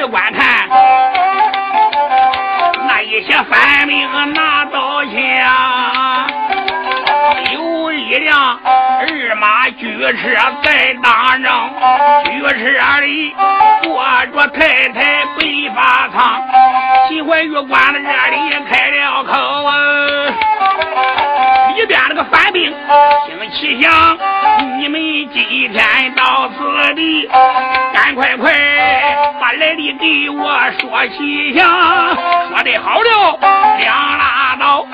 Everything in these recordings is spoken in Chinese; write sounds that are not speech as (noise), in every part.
仔细观看，那一些反兵拿刀枪，有一辆二马驹车在当中，驹车里坐着太太白发苍，秦怀玉关在这里开了口，里边那个反兵听气响，你们今天到此地，赶快快！把来历给我说气象，说的好了两拉倒，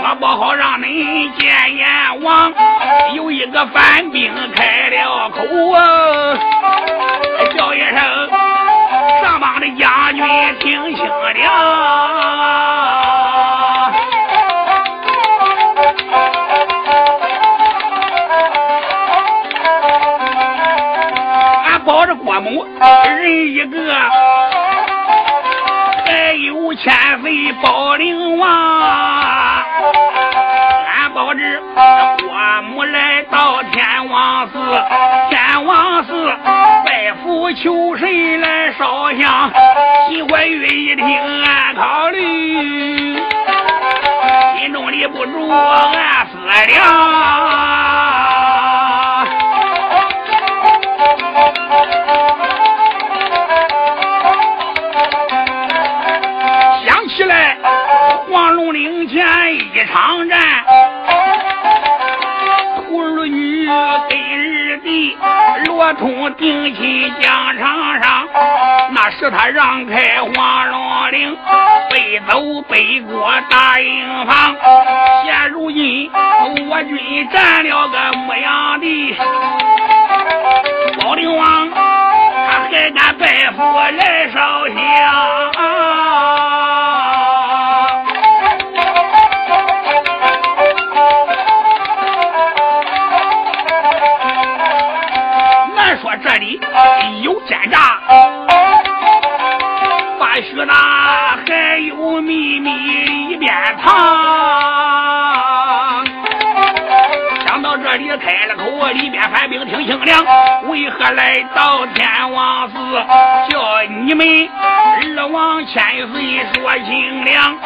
说不好让你见阎王。有一个反兵开了口啊，叫一声上邦的将军听清了。抱着郭某人一个，还有千岁保灵王。俺保着郭母来到天王寺，天王寺拜佛求神来烧香。齐怀玉一听，俺考虑，心中里不住俺思量。场战，徒儿女跟二弟，罗通定亲疆场上。那时他让开黄龙岭，背走北国大营房。现如今我军占了个牧羊地。保灵王，他还敢拜佛来烧香？那还有秘密里边藏。想到这里开了口，里边反兵听清凉。为何来到天王寺，叫你们二王千岁说清凉？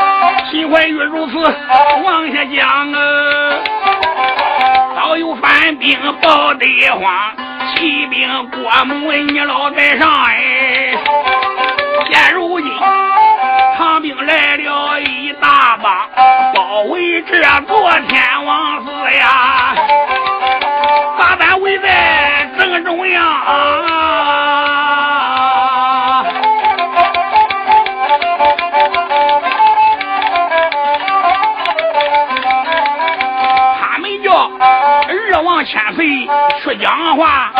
秦怀玉如此往下讲啊，早有反兵报得慌，骑兵过母你老在上哎，长兵来了一大帮包围这昨天王寺呀。把咱围在正中央。他们叫二王千岁去讲话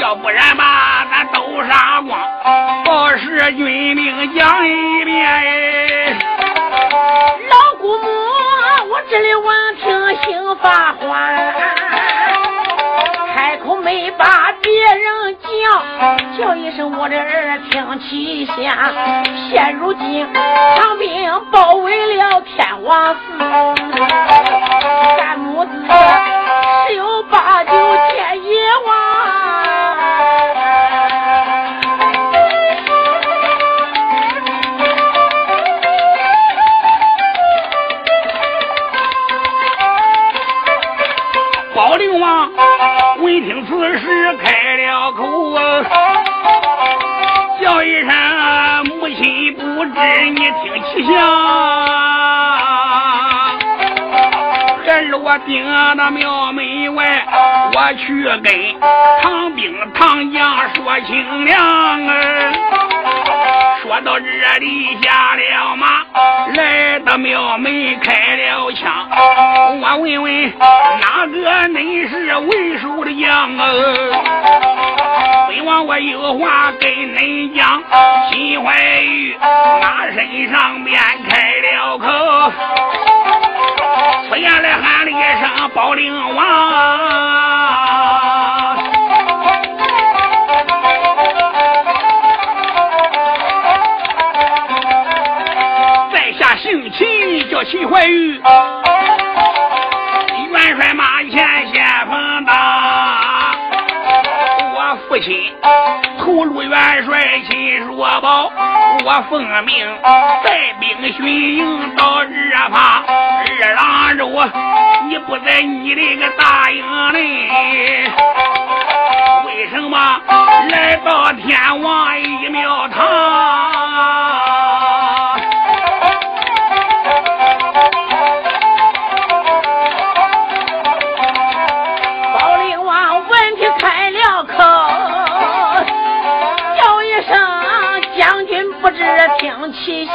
要不然吧咱都杀光报是军令讲一遍。老姑母，我这里闻听心发慌，开口没把别人叫，叫一声我的儿听气响。现如今唐兵包围了天王寺，三母子十有八九见阎王。庙门外，我去跟唐兵唐将说清凉啊。说到这里下了马，来到庙门开了枪。我问问哪个恁是为首的将啊？本王我有话跟恁讲，秦怀玉马身上边出言来喊了一声保灵王。在下姓秦，叫秦怀玉。元帅马前先锋当，我父亲头路元帅秦若宝，我奉命带兵巡营到二怕。二郎州，你不在你的个大营里，为什么来到天王一庙堂？听其详。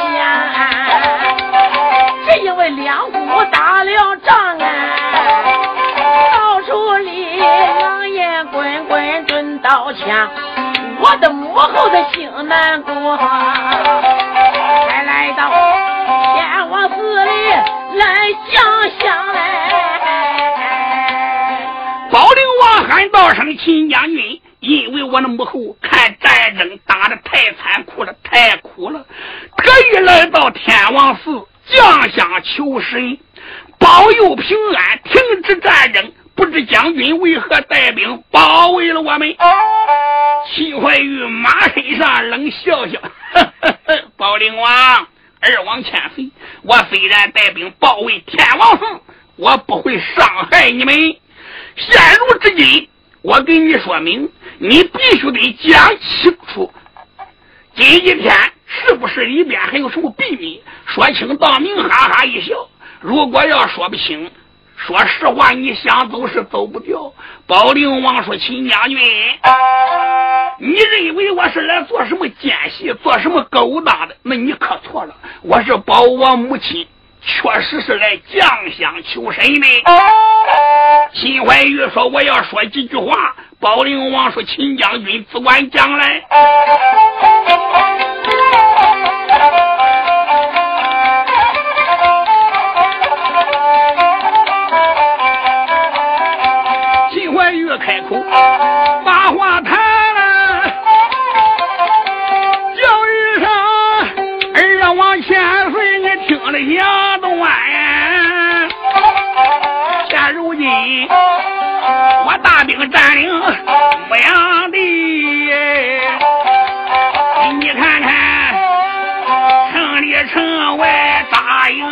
只因为两股打了仗啊，到处里狼烟滚滚抡刀枪，我的母后的心难过，才来到天王寺里来降香来。宝灵王喊道声：“秦将军，因为我的母后看战争打的太残酷了，太苦了，特意来到天王寺降香求神，保佑平安，停止战争。不知将军为何带兵包围了我们？”秦怀玉马身上冷笑笑：“呵呵呵，宝灵王，二王千岁，我虽然带兵包围天王寺，我不会伤害你们。”现如至今，我给你说明，你必须得讲清楚。今一天是不是里边还有什么秘密？说清道明，哈哈一笑。如果要说不清，说实话，你想走是走不掉。宝灵王说：“秦将军，你认为我是来做什么奸细，做什么勾当的？那你可错了，我是保我母亲。”确实是来降香求神的。秦怀玉说：“我要说几句话。”宝灵王说：“秦将军只管讲来。”秦怀玉开口把话谈了，叫一声二王千岁，你听了响占领牧羊地，你看看城里城外大营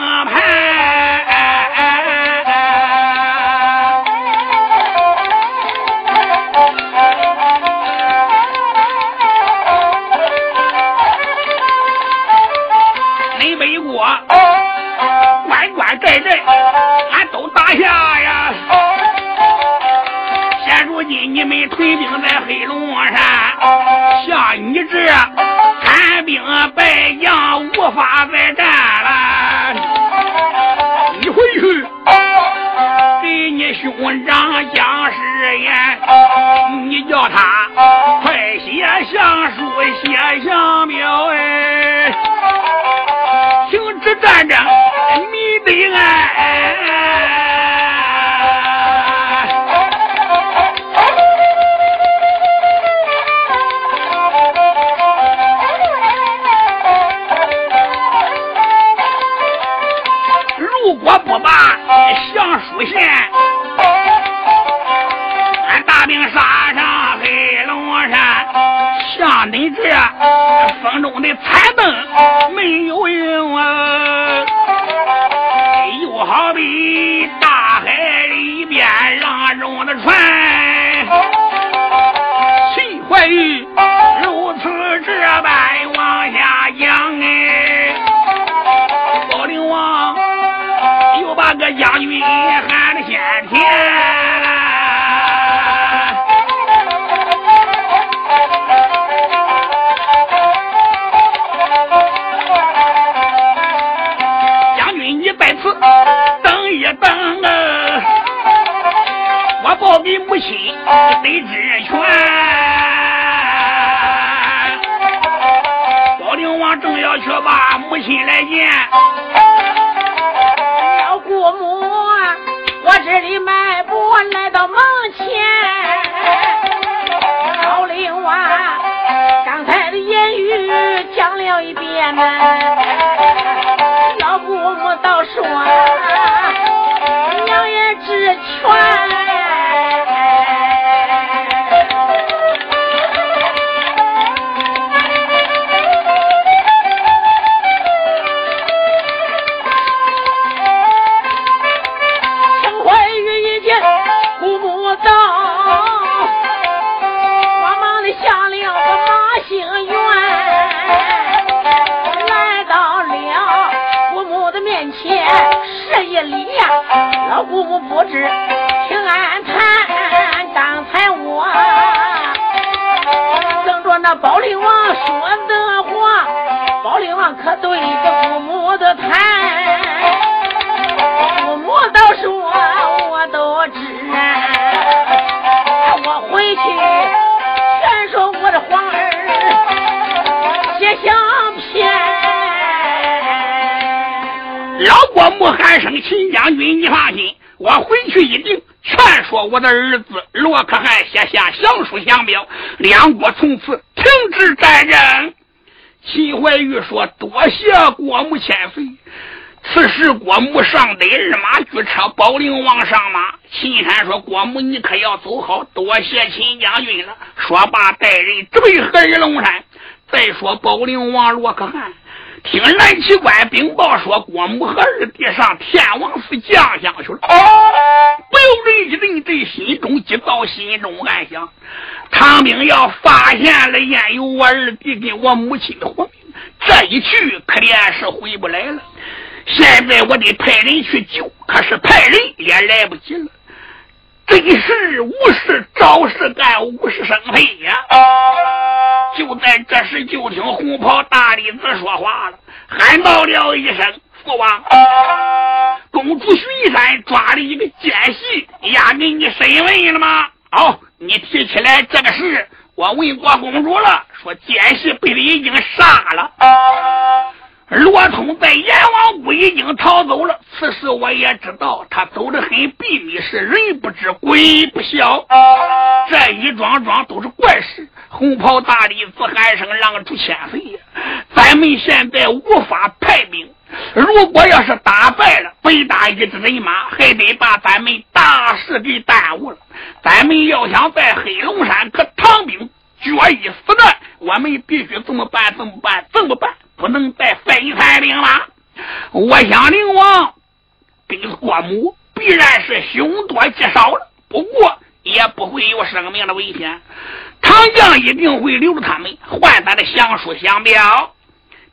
来到门前，老林娃刚才的言语讲了一遍呢，老姑母倒说娘也知全。老国母喊声：“秦将军，你放心，我回去一定劝说我的儿子罗可汗写下降书降表，两国从此停止战争。”秦怀玉说：“多谢国母千岁。”此时国母上得二马驹车，保灵王上马。秦山说：“国母，你可要走好，多谢秦将军了。”说罢，带人直奔黑龙山。再说保灵王罗可汗。听蓝旗官禀报说，郭母和二弟上天王寺降香去了。哦不由人一阵阵心中急躁，心中暗想：唐兵要发现了焉有我二弟跟我母亲的活命，这一去可怜是回不来了。现在我得派人去救，可是派人也来不及了。真是无事找事干，无事生非呀！就在这时，就听红袍大弟子说话了，喊到了一声：“父王，公主巡山抓了一个奸细，押给你审问了吗？”哦，你提起来这个事，我问过公主了，说奸细被你已经杀了。罗通在阎王谷已经逃走了，此时我也知道，他走的很秘密，是人不知鬼不晓。这一桩桩都是怪事。红袍大弟子喊声：“让出千岁呀！咱们现在无法派兵，如果要是打败了北大一支人马，还得把咱们大事给耽误了。咱们要想在黑龙山可唐兵决一死战，我们必须这么办，这么办，这么办。”不能再分散兵了。我想灵王跟过母必然是凶多吉少了，不过也不会有生命的危险。唐将一定会留着他们，换他的降书降表。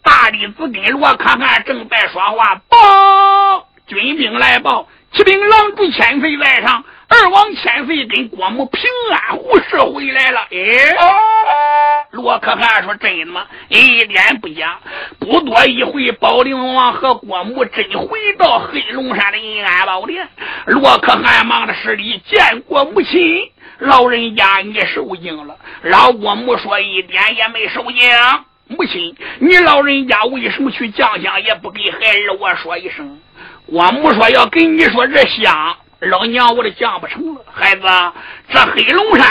大弟子跟罗可汗正在说话，报军兵来报，启禀狼主千岁在上。二王千岁跟郭母平安无事回来了。哎，罗可汗说：“真的吗？一点不假。不多一会，保灵王和郭母真回到黑龙山的银安宝殿。罗可汗忙着施礼见过母亲。老人家你受惊了。老国母说一点也没受惊。母亲，你老人家为什么去降香也不给孩儿我说一声？国母说要跟你说这香，老娘我都降不成了。孩子，这黑龙山，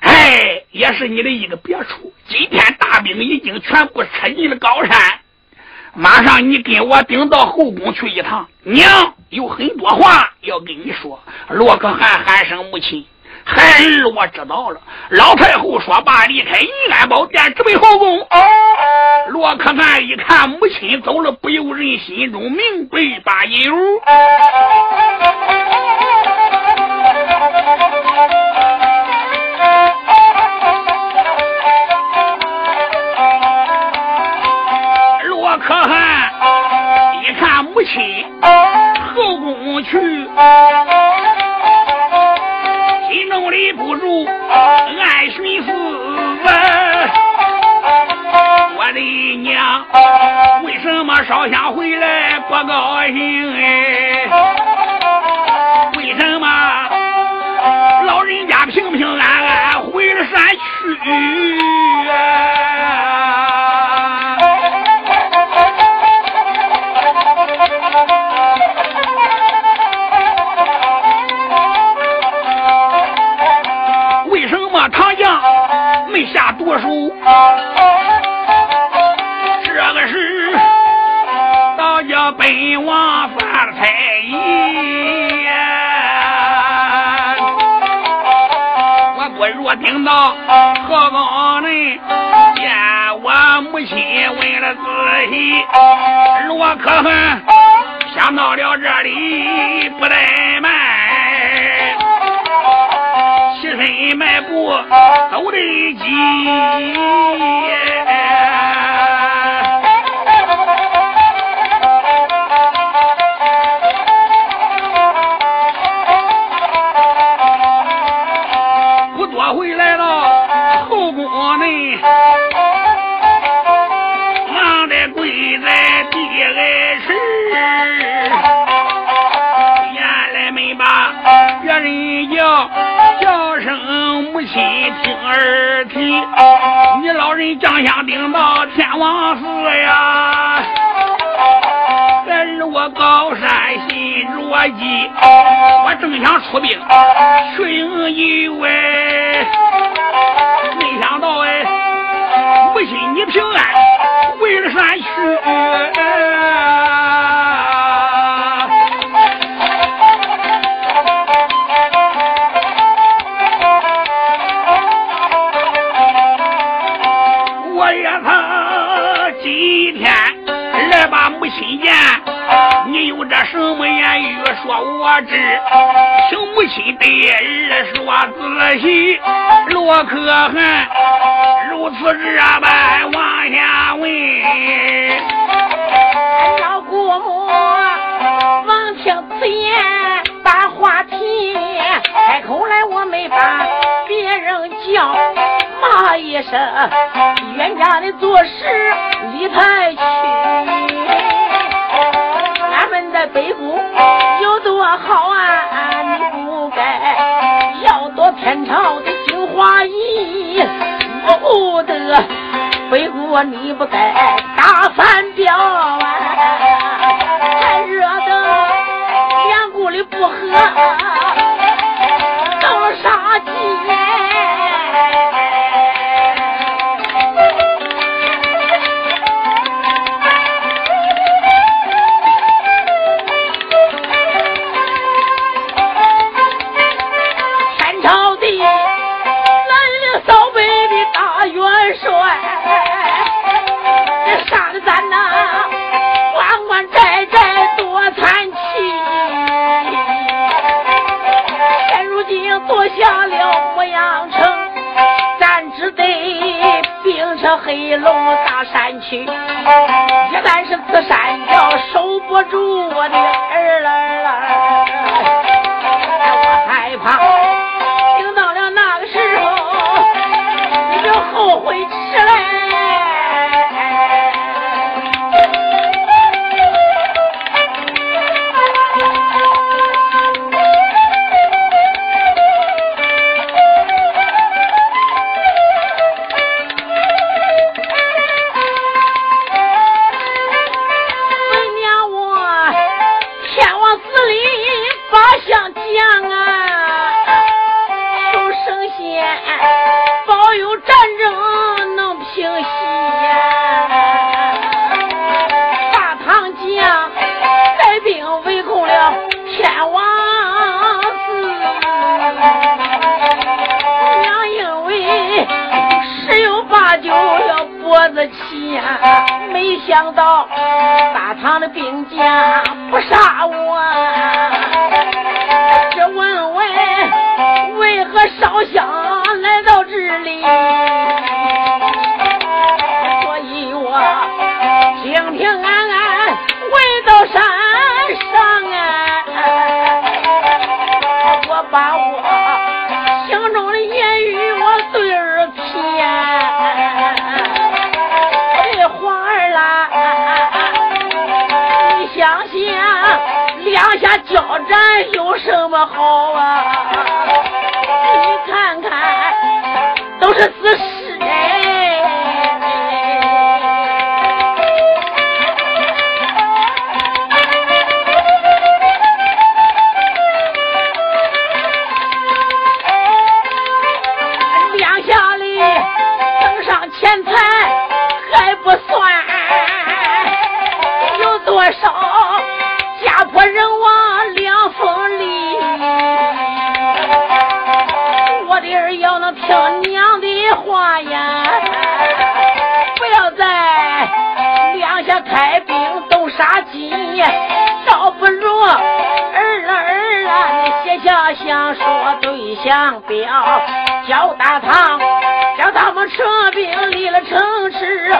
哎，也是你的一个别处。今天大兵已经全部撤进了高山。马上你跟我顶到后宫去一趟，娘有很多话要跟你说。罗可汗喊声母亲，孩儿我知道了。老太后说罢，离开银安宝殿，直奔后宫。哦罗可汗一看母亲走了，不由人心中明白八有。看母亲后宫去，心中里不住暗寻思：我的娘为什么烧香回来不高兴？哎，为什么老人家平平安安回了山去？这个是大家本王犯了差役，我不若听到何方人见我母亲问了仔细，罗可汗想到了这里不怠慢。身迈步走得急，听儿提，你老人将相顶到天王寺呀。儿我高山心着急，我正想出兵去迎一位，没想到哎，母亲你平安回了山去。有这什么言语说我知？请母亲对儿说仔细。罗可汗如此这般往下问，老姑母王听此言把话题开口来，我没把别人叫，骂一声冤家的做事离太去。在北宫有多好啊！你不该要夺天朝的精华衣，不得北国你不该打反表啊！(laughs) 还惹得两国的不和。黑龙大山区，一旦是此山要守不住我的儿，交战有什么好啊？你看看，都是死尸哎！两下里挣上钱财还不算，有多少？话呀，不要再两下开兵动杀机，倒不如儿了儿了，你写下想说对象表，叫大唐叫他们撤兵离了城池。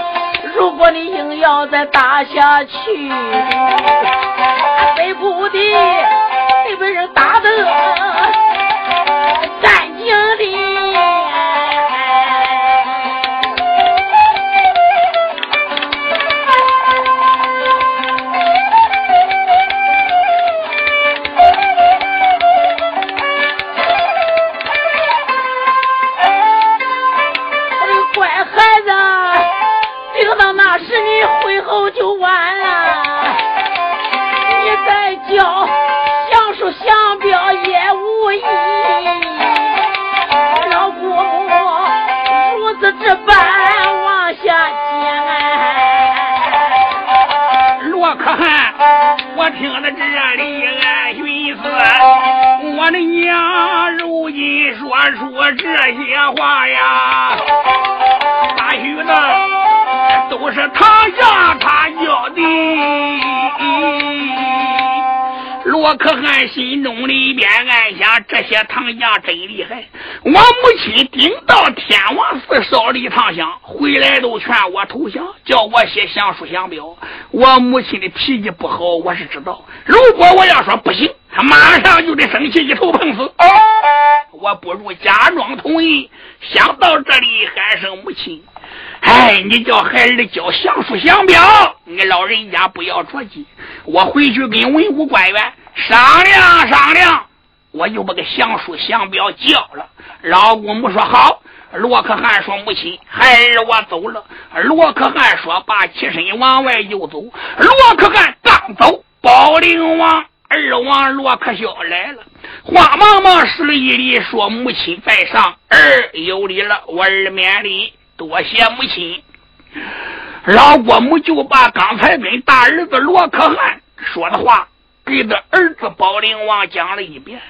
如果你硬要再打下去，北部的得被人打得听到这里俺寻思，我的娘如今说出这些话呀，大许的。都是他让他要的。我可汗心中里边暗想：这些唐将真厉害。我母亲顶到天王寺烧了一趟香，回来都劝我投降，叫我写降书降表。我母亲的脾气不好，我是知道。如果我要说不行，他马上就得生气，一头碰死。我不如假装同意。想到这里，喊声母亲。哎，你叫孩儿交降书降表，你老人家不要着急，我回去跟文武官员商量商量，我就把个降书降表交了。老姑母说好。罗可汗说：“母亲，孩儿我走了。”罗可汗说：“把起身往外就走。”罗可汗刚走，保灵王二王罗可孝来了，慌忙忙施了一礼，说：“母亲在上，儿有礼了，我儿免礼。”多谢母亲，老国母就把刚才跟大儿子罗可汗说的话给他儿子保灵王讲了一遍。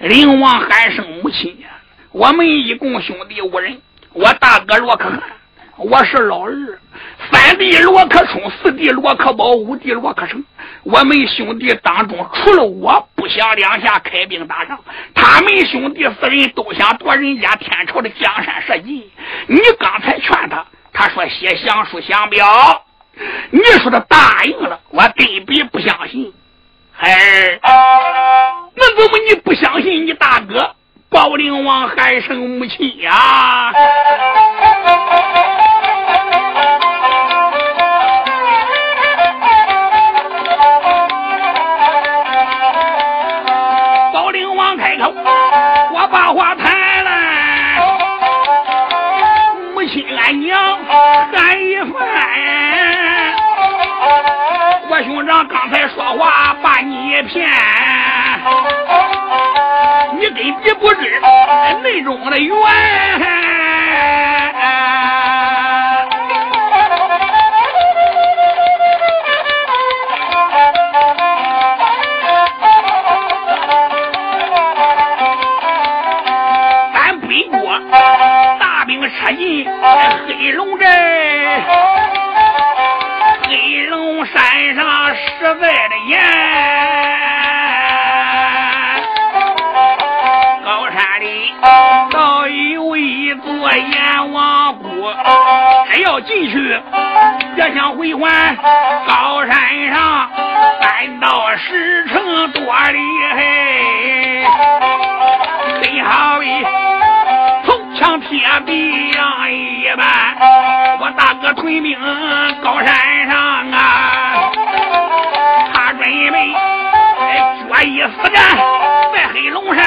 灵王喊声母亲呀！我们一共兄弟五人，我大哥罗克汗，我是老二，三弟罗克冲，四弟罗克宝，五弟罗克成。我们兄弟当中，除了我不想两下开兵打仗，他们兄弟四人都想夺人家天朝的江山社稷。你刚才劝他，他说写降书降表，你说他答应了，我根本不相信。哎，那怎么你不相信你大哥？宝灵王还生母亲呀！不知内中的缘。咱北国大兵车进黑龙寨，黑龙山上实在的严。阎王谷，只要进去，别想回还。高山上三到石城多厉害，真好比铜墙铁壁样一般。我大哥屯兵高山上啊，他准备决一死战在黑龙山。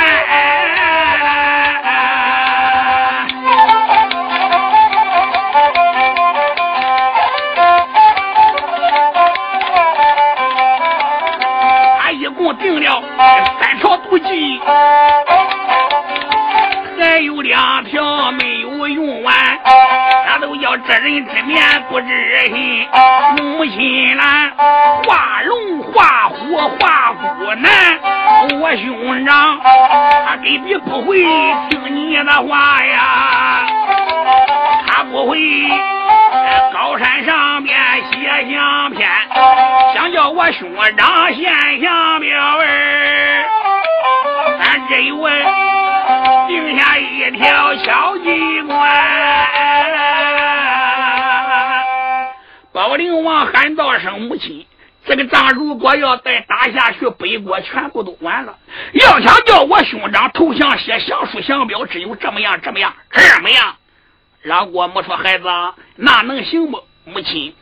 还有两条没有用完，那都叫知人知面不知心。母亲兰画龙画虎画虎难，我兄长他根本不会听你的话呀，他不会。高山上边写相片，想叫我兄长献相表儿。咱这有定下一条小机关。宝灵王喊道声母亲，这个仗如果要再打下去，北国全部都完了。要想叫我兄长投降，写降书降表，只有这么样，这么样，这么样。老郭母说：“孩子，那能行不？母亲，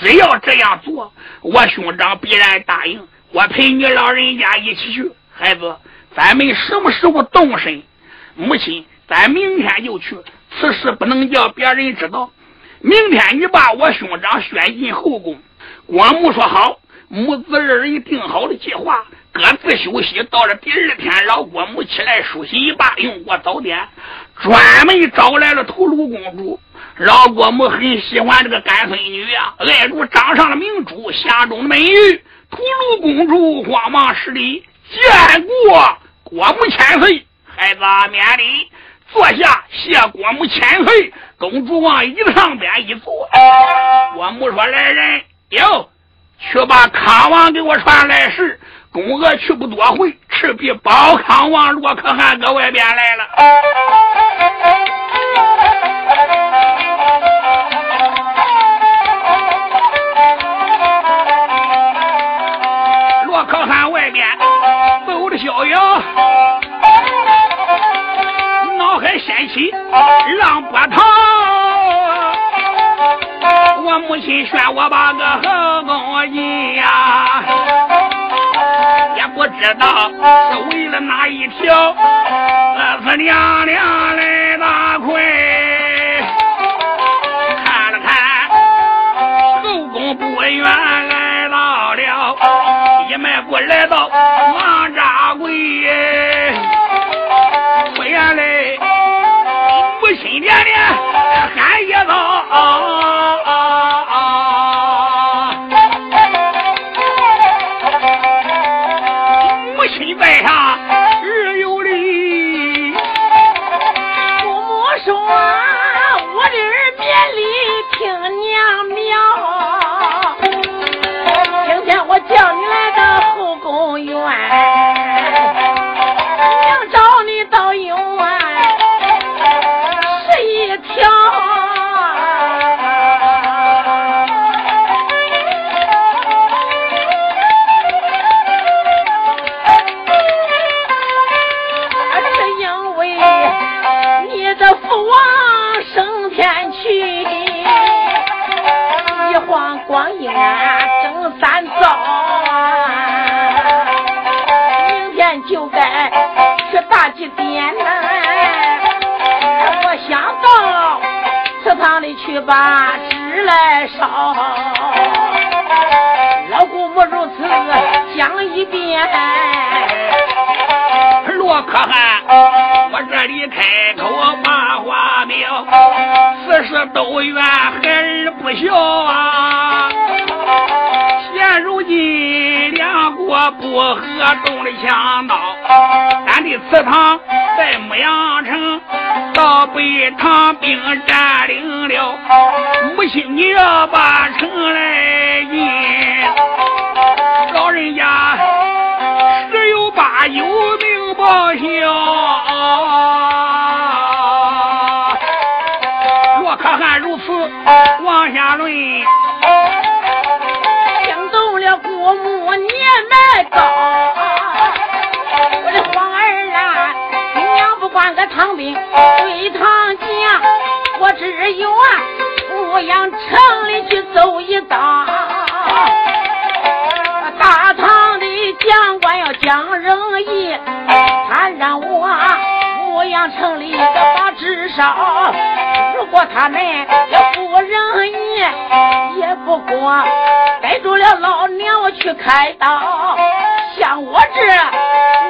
只要这样做，我兄长必然答应。我陪你老人家一起去。孩子，咱们什么时候动身？母亲，咱明天就去。此事不能叫别人知道。明天你把我兄长选进后宫。”郭母说：“好。”母子二人定好了计划，各自休息。到了第二天，老郭母起来梳洗一罢，用过早点。专门找来了屠卢公主，老国母很喜欢这个干孙女呀，爱如掌上的明珠，匣中的美玉。屠卢公主慌忙施礼，见过国母千岁，孩子免礼，坐下，谢国母千岁。公主往椅子上边一坐，国母说：“来人，哟，去把康王给我传来时。”公娥去不多回，赤壁保康王罗可汗搁外边来了。起浪波涛。我母亲劝我把个后宫进呀。也不知道是为了哪一条，我是娘娘来打兵对堂讲，我只有啊牧羊城里去走一遭。大唐的将官要讲仁义，他让我牧羊城里的把智商，如果他们要不仁义，也不过逮住了老娘我去开刀。像我这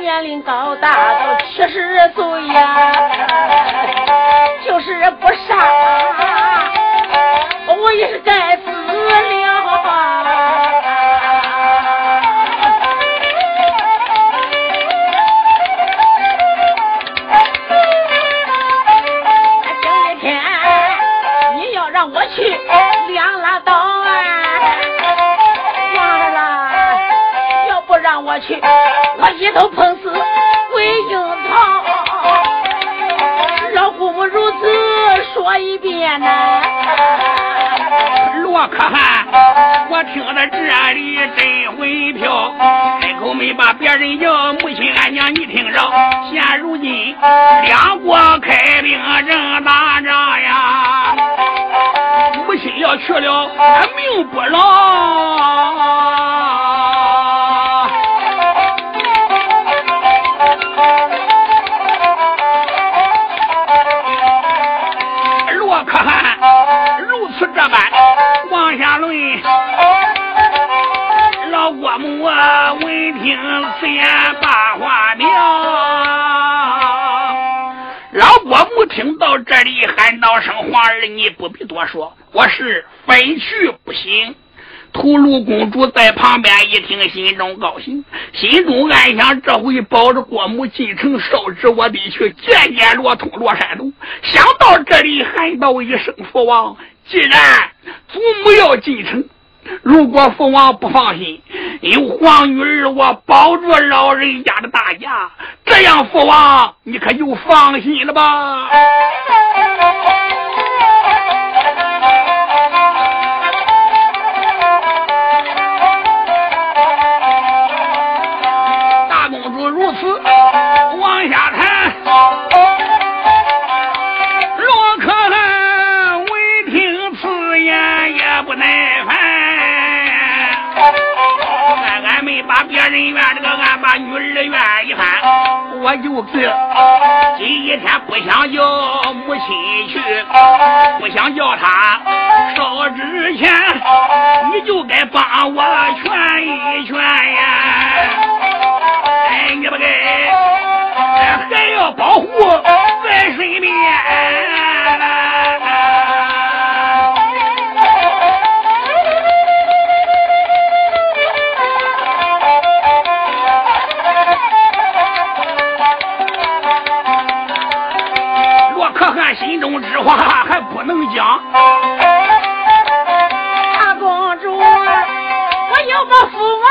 年龄高大都七十岁呀，就是不杀，我也是该死了。今天你要让我去两拉刀啊，完了，要不让我去，一头碰死鬼樱桃。老姑母如此说一遍呐。罗可汗，我听到这里真会飘，开口没把别人叫，母亲俺娘你听着，现如今两国开兵正打仗呀，母亲要去了，命不牢。这里，喊道声：“皇儿，你不必多说，我是非去不行。”吐鲁公主在旁边一听，心中高兴，心中暗想：这回保着国母进城受旨，我得去见见罗通、罗山东。想到这里，喊道一声：“父王，既然祖母要进城，如果父王不放心，有皇女儿我保住老人家的大家，这样父王你可就放心了吧？”把女儿怨一番，我就是今一天不想叫母亲去，不想叫她烧纸钱，你就该帮我劝一劝呀。哎，你不该，还要保护在身边。心中之话 (laughs) 还不能讲，大公主，我要把父王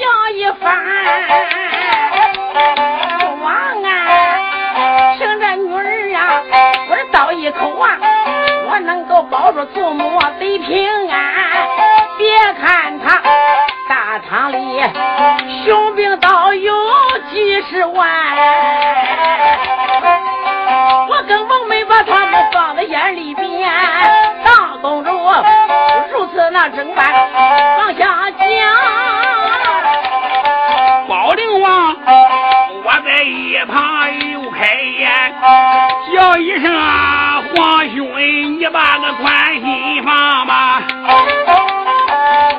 讲一番。父王啊，凭着女儿啊，我这刀一口啊，我能够保住祖母得平安。别看他大堂里雄兵倒有几十万。我根本没把他们放在眼里边。大公主如此那整办，往下讲。保灵王，我在一旁又开言，叫一声啊，皇兄，你把个关心放吧。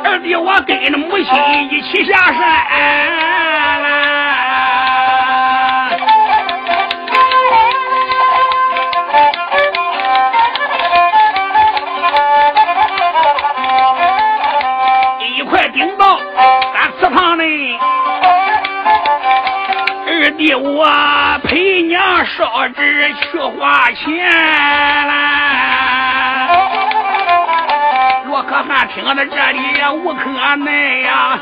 二弟，我跟着母亲一起下山了。我陪娘烧纸去花钱了。罗可汗听到这里也无可奈呀，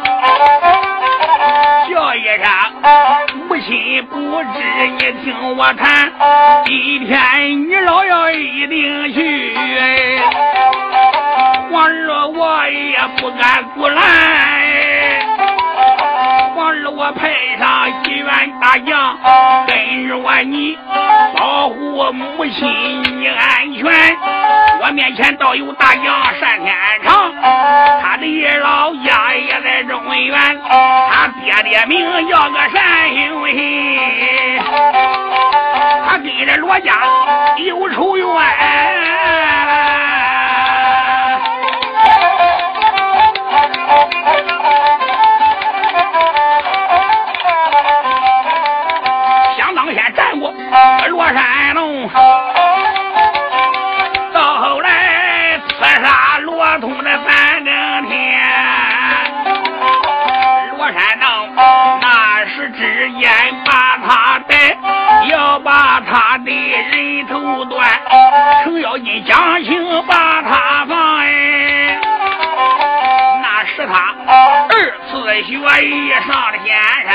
叫一声母亲不知，你听我谈，今天你老要一定去，皇儿我也不敢阻拦。儿，我派上一员大将跟着我，你保护我母亲你安全。我面前倒有大将单天长，他的老家也在中原，他爹爹名叫个单兴信，他跟着罗家有仇怨。三更天，罗山道那时之间把他逮，要把他的人头断，程咬金将情把他放哎，那是他二次学艺上了仙山，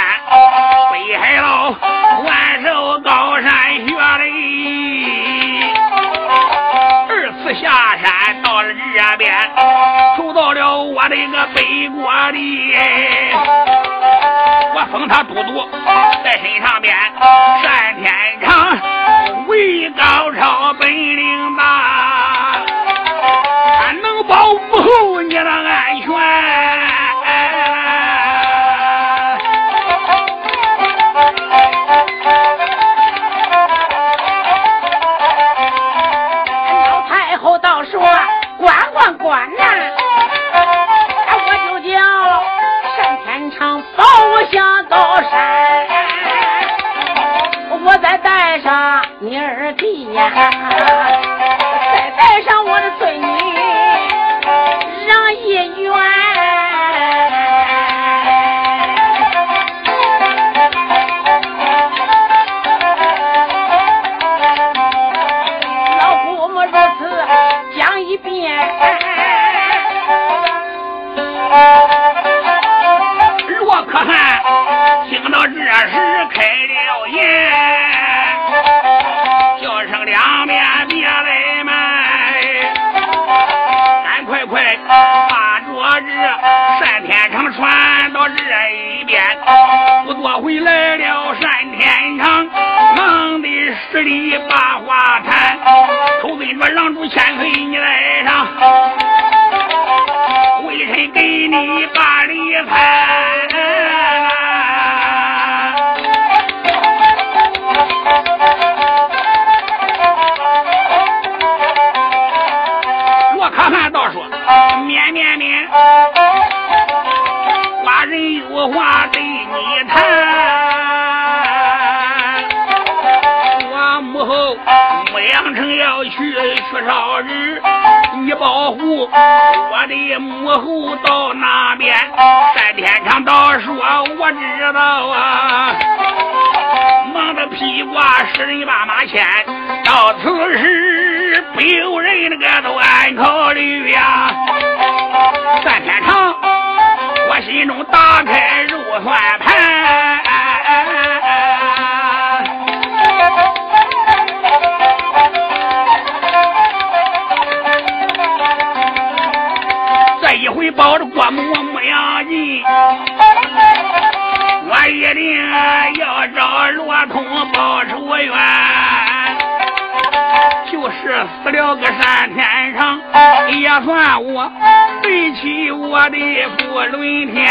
北海道万寿高山。学嘞，二次下山边，走到了我的个北国里，我封他都督在身上边，单天长带上你二弟呀。再带上回来了单天长，忙的十里把话谈，口跟着郎主千岁你来吃一把马犬我的福伦天。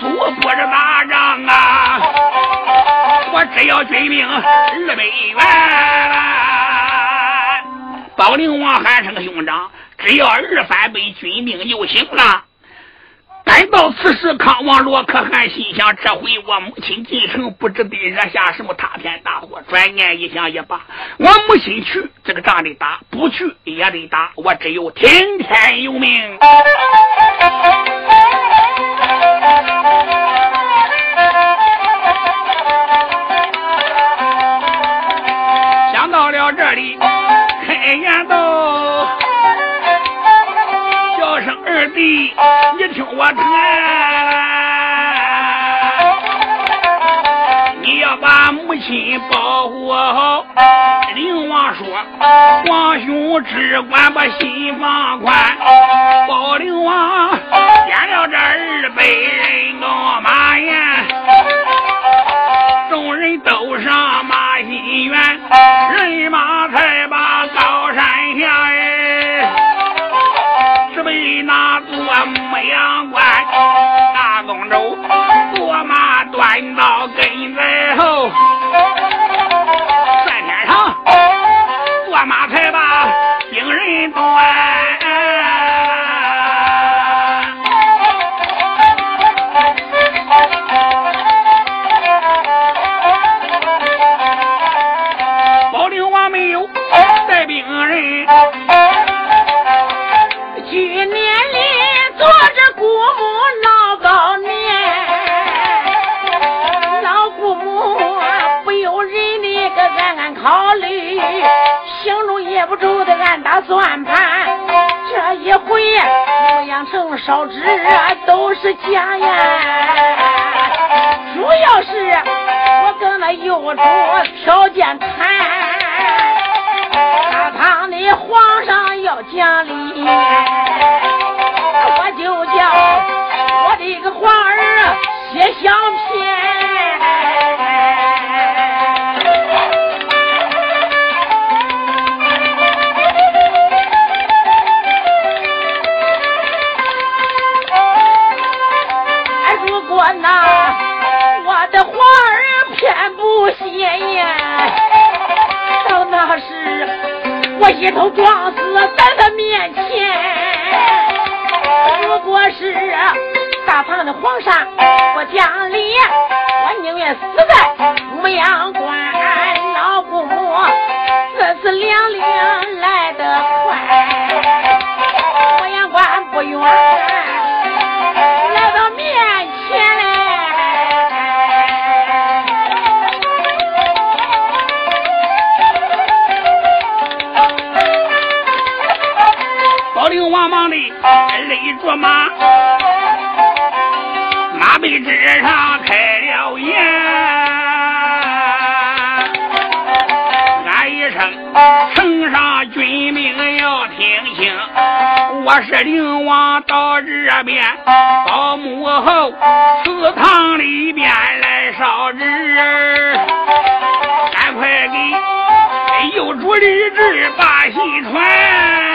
祖不是打仗啊。我只要军兵二百员。保灵王喊声兄长，只要二三百军命就行了。赶到此时，康王罗可汗心想：这回我母亲进城，不知得惹下什么塌天大祸。转念一想，也罢，我母亲去，这个仗得打；不去也得打。我只有听天由命。想到了这里，开言道：“你听我谈，你要把母亲保护好。灵王说：“皇兄只管把心放宽。”保灵王点了这二百人高马眼，众人都上马心园，人马才把高山下呀。牧羊关，大公主坐马端到跟在后，不住的暗打算盘，这一回牧羊城烧纸都是假呀！主要是我跟那幼主条件谈，大唐的皇上要讲理，我就叫我的个皇儿写相不显眼，到那时我一头撞死在他面前。如果是大唐的皇上，不讲理，我宁愿死在牧羊关。老姑母，这次两令来得快，一着马，马背之上开了眼，俺一声：“城上军民要听清，我是灵王到这边，保母后祠堂里边来烧纸，赶快给有主立志把信传。”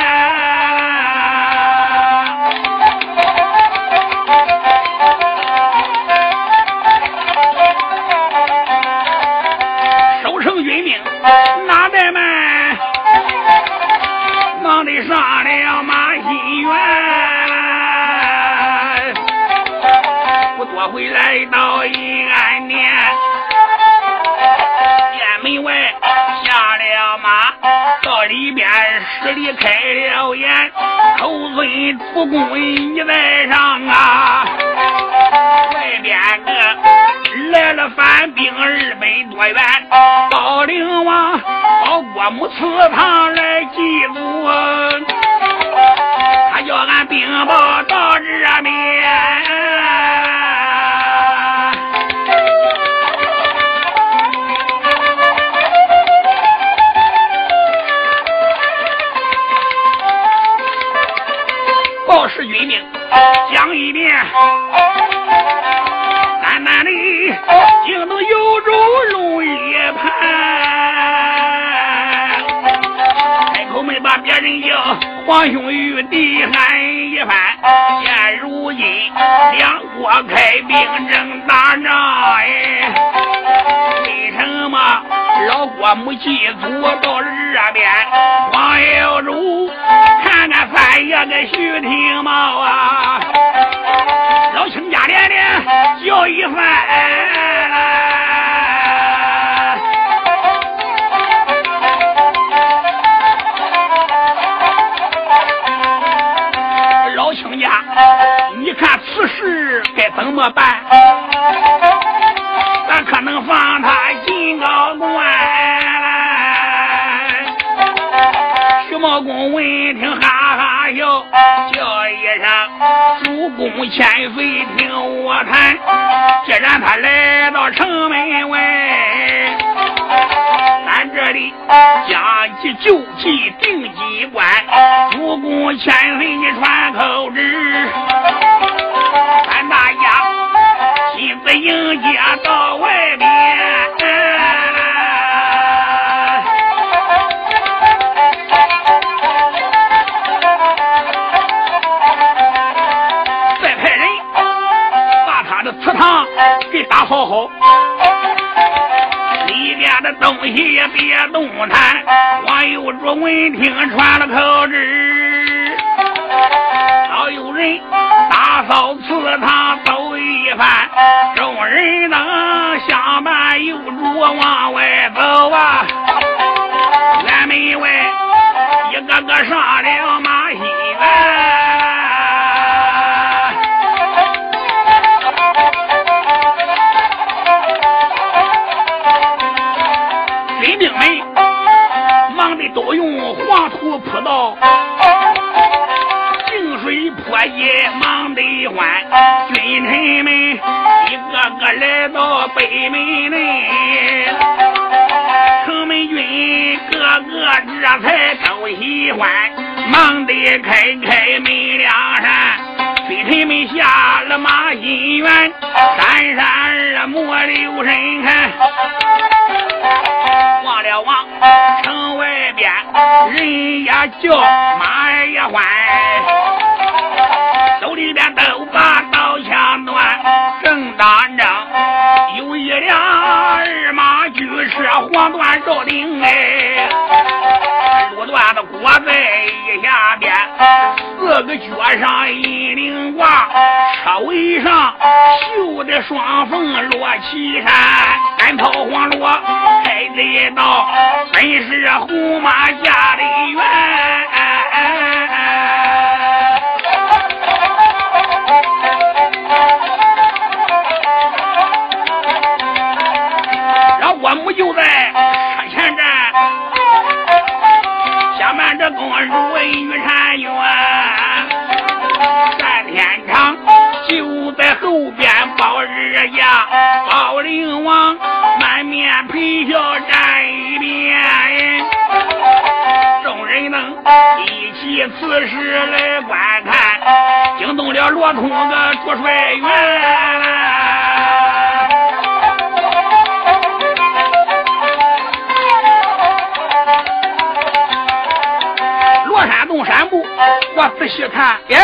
上了马新园，我多回来到阴暗面，店门外下了马，到里边十里开了眼，头尊主公你在上啊，外边个。来了反兵二百多员，保灵王到国母祠堂来祭祖，他叫俺兵报到这边。是军命，讲一遍。动有主龙一盘，开口没把别人叫皇兄玉帝喊一番。现如今两国开兵正打仗，哎，为什么老郭母祭祖到这边？黄有主看看三爷跟徐廷茂啊，老亲家连连叫一番。事该怎么办？咱可能放他进高官。徐茂公闻听哈哈笑，叫一声：“主公千岁，听我谈。既然他来到城门外。”咱这里将其救计定机关，主公千岁你传口旨，咱大家亲自迎接到外边。再派人把他的祠堂给打扫好里边。的东西也别动弹，王有主闻听传了口旨，早有人扫祠堂走一番，众人等相伴有主往外走啊，俺门外一个个上了马戏园。都用黄土铺道，井水泼溢，忙得欢。君臣们一个个来到北门内，城门军个个这才都喜欢，忙得开开门两扇。君臣们下了马心园，山山儿莫留神看，望了望城外边，人也叫，马也欢，手里边都把刀枪端，正当正有一辆二马驹车，黄缎罩顶哎，路段的裹在一下边，四个脚上一领挂，车尾上绣的双凤落旗衫，单抛黄罗开的道，本是胡马驾的元。公主玉婵娟。单天长就在后边抱日家，包灵王满面陪笑站一边，众人能一起此时来观看，惊动了罗通的主帅员。我仔细看，耶。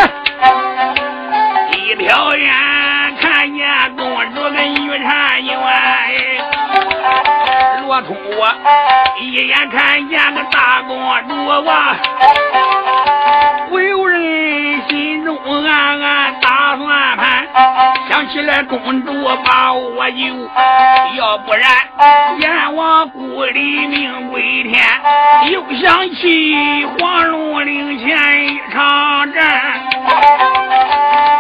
一瞟眼看见公主跟玉婵圆，罗通我一眼看见个大公主啊，不由人心中暗暗打算盘，想起来公主把我救，要不然阎王故里命归天，又想起黄龙岭前一场战。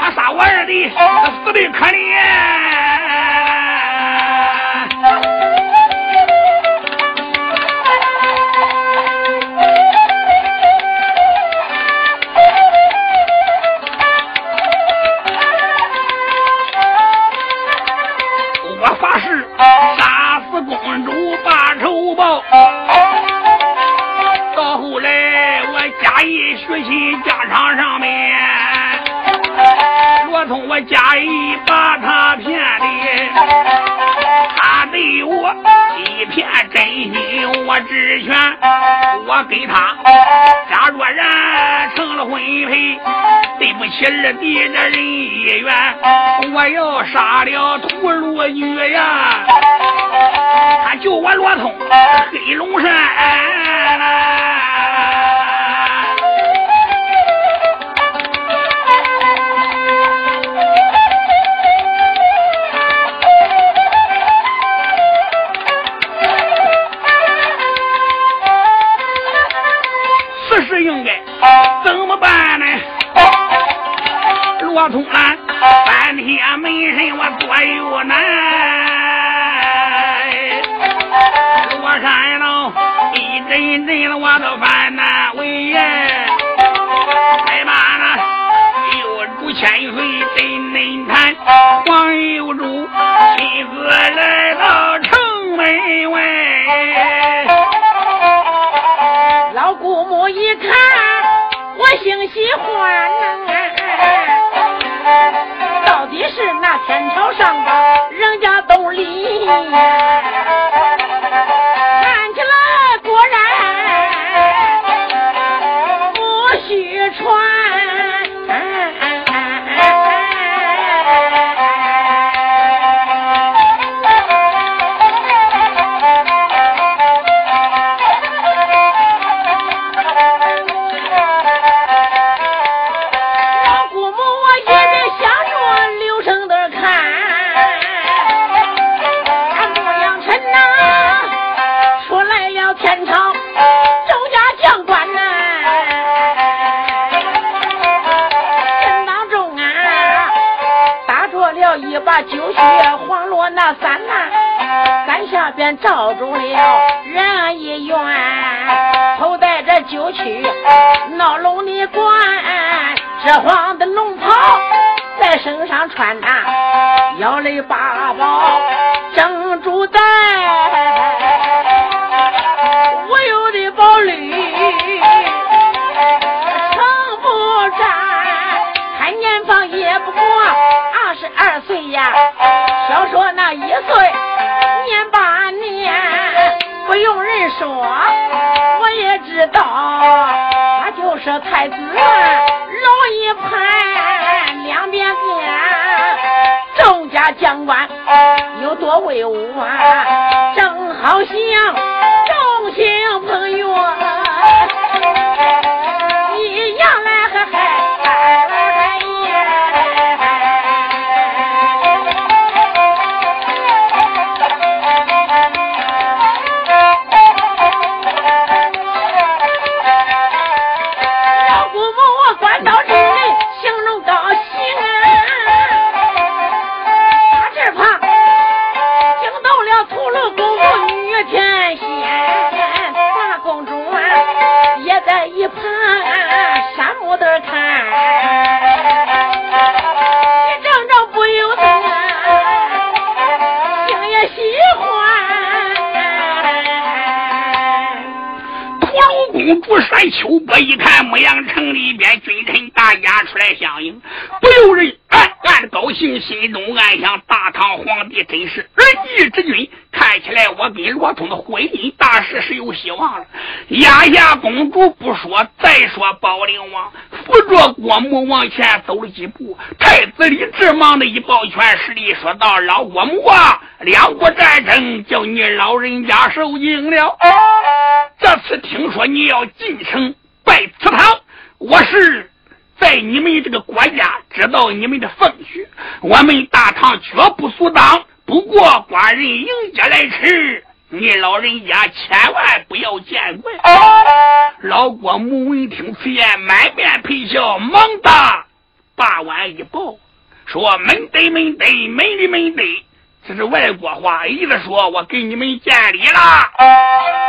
他杀我二弟，死的可怜。学习家常上面。罗通我家里把他骗的，他对我一片真心，我只权，我给他假若然成了婚配，对不起二弟这人一员，我要杀了屠戮女呀！他救我罗通黑龙山。通了，半天没人，我左右难。罗山喽，一阵阵的我都烦难为。害怕呢，有主千岁真能谈，黄有主亲自来到城门外。老姑母一看，我我心喜欢呐。到底是那天桥上的人家洞里，了一把九曲黄罗那伞呐，三下边罩住了人一员，头戴着九曲闹龙的冠，这黄的龙袍在身上穿呐，腰里八宝珍珠带。二岁呀，少说那一岁年八年，不。用人说，我也知道，他就是太子龙一盘，两边边众家将官有多威武啊，正好像众星捧月。山秋波一看，牧羊城里边君臣大家出来相迎，不由人暗暗高兴，心中暗想：大唐皇帝真是仁义之君。看起来我跟罗通的婚姻大事是有希望了。压下公主不说，再说宝灵王扶着郭母往前走了几步。太子李治忙的一抱拳施礼，说道：“老郭母啊，两国战争叫你老人家受惊了。这次听说你要进城拜祠堂，我是在你们这个国家知道你们的风许，我们大唐绝不阻挡。”不过官人迎接来迟，你老人家千万不要见怪。老郭母闻听此言，满面陪笑，忙大把碗一抱，说：“门得门得，门里门得。”这是外国话，意思说我给你们见礼了。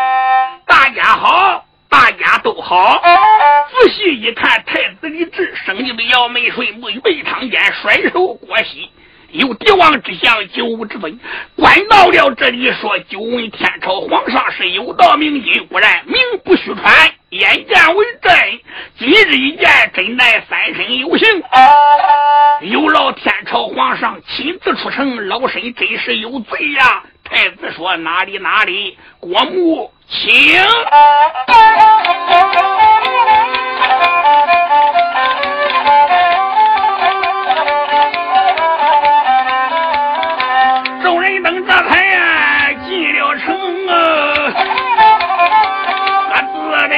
大家好，大家都好。仔细一看，太子李治生的姚门顺，位备堂间，甩手过膝。有帝王之相，九五之尊。官到了这里，说：“久闻天朝皇上是有道明君，果然名不虚传，眼见为真。今日一见，真乃三生有幸。有劳天朝皇上亲自出城，老身真是有罪呀。”太子说：“哪里哪里，国母请！众人等这才呀进了城啊，各自的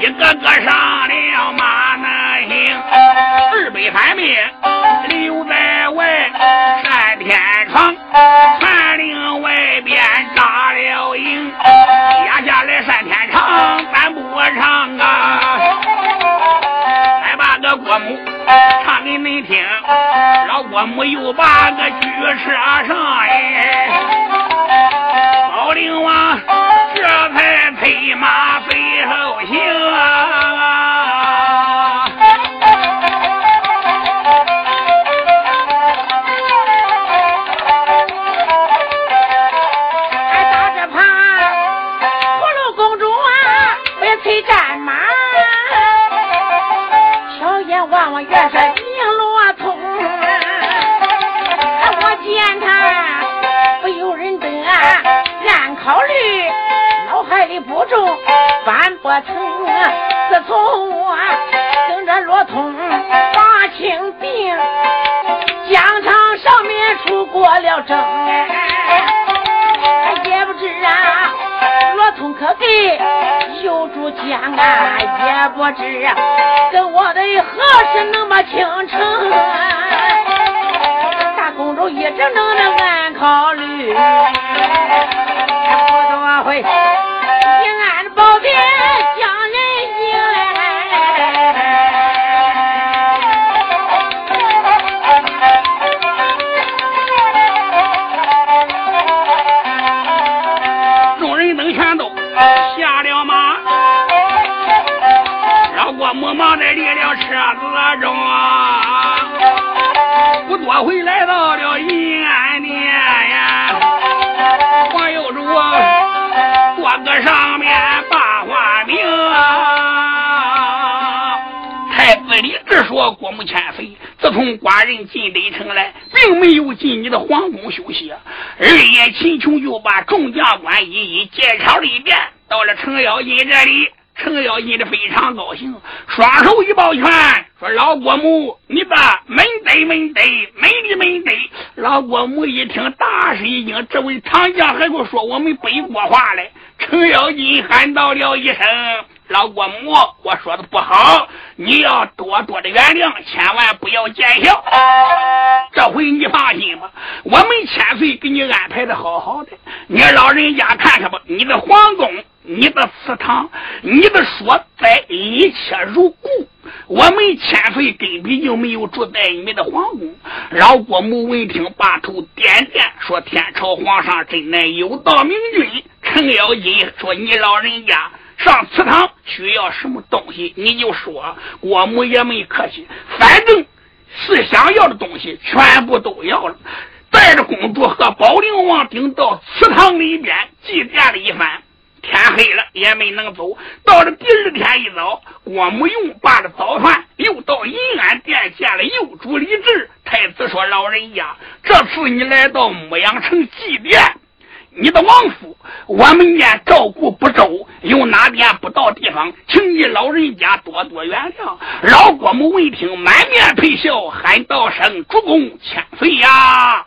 一个个上了马，那行二百三兵留在外，山天床，传令外边扎了营。唱，咱不唱啊！再把个郭母唱给恁听，老郭母又把个举车上哎，老灵王这才催马翻波层。自从我跟着罗通把清病，疆场上面出过了征。也不知啊，罗通可给有主将啊，也不知，跟我的何时那么倾城？大公主一直能的暗考虑，不多会桌子上面把话明啊，太子李治说郭母千岁。自从寡人进北城来，并没有进你的皇宫休息。日夜秦琼就把众将官一一介绍了一遍，到了程咬金这里，程咬金的非常高兴，双手一抱拳，说：“老国母，你的门得门得，美丽门得。”老国母一听，大吃一惊，这位唐将还给说我们北国话嘞。程咬金喊到了一声。老国母，我说的不好，你要多多的原谅，千万不要见笑。这回你放心吧，我们千岁给你安排的好好的。你老人家看看吧，你的皇宫、你的祠堂、你的说在，一切如故。我们千岁根本就没有住在你们的皇宫。老国母闻听，把头点点，说：“天朝皇上真乃有道明君。”程咬金说：“你老人家。”上祠堂需要什么东西，你就说。国母也没客气，反正是想要的东西，全部都要了。带着公主和保灵王顶到祠堂里边祭奠了一番。天黑了也没能走。到了第二天一早，郭母用罢了早饭，又到银安殿见了幼主李治。太子说：“老人家，这次你来到牧羊城祭奠。”你的王府，我们家照顾不周，有哪点不到地方，请你老人家多多原谅。老郭母闻听，满面陪笑，喊道声：“主公千岁呀！”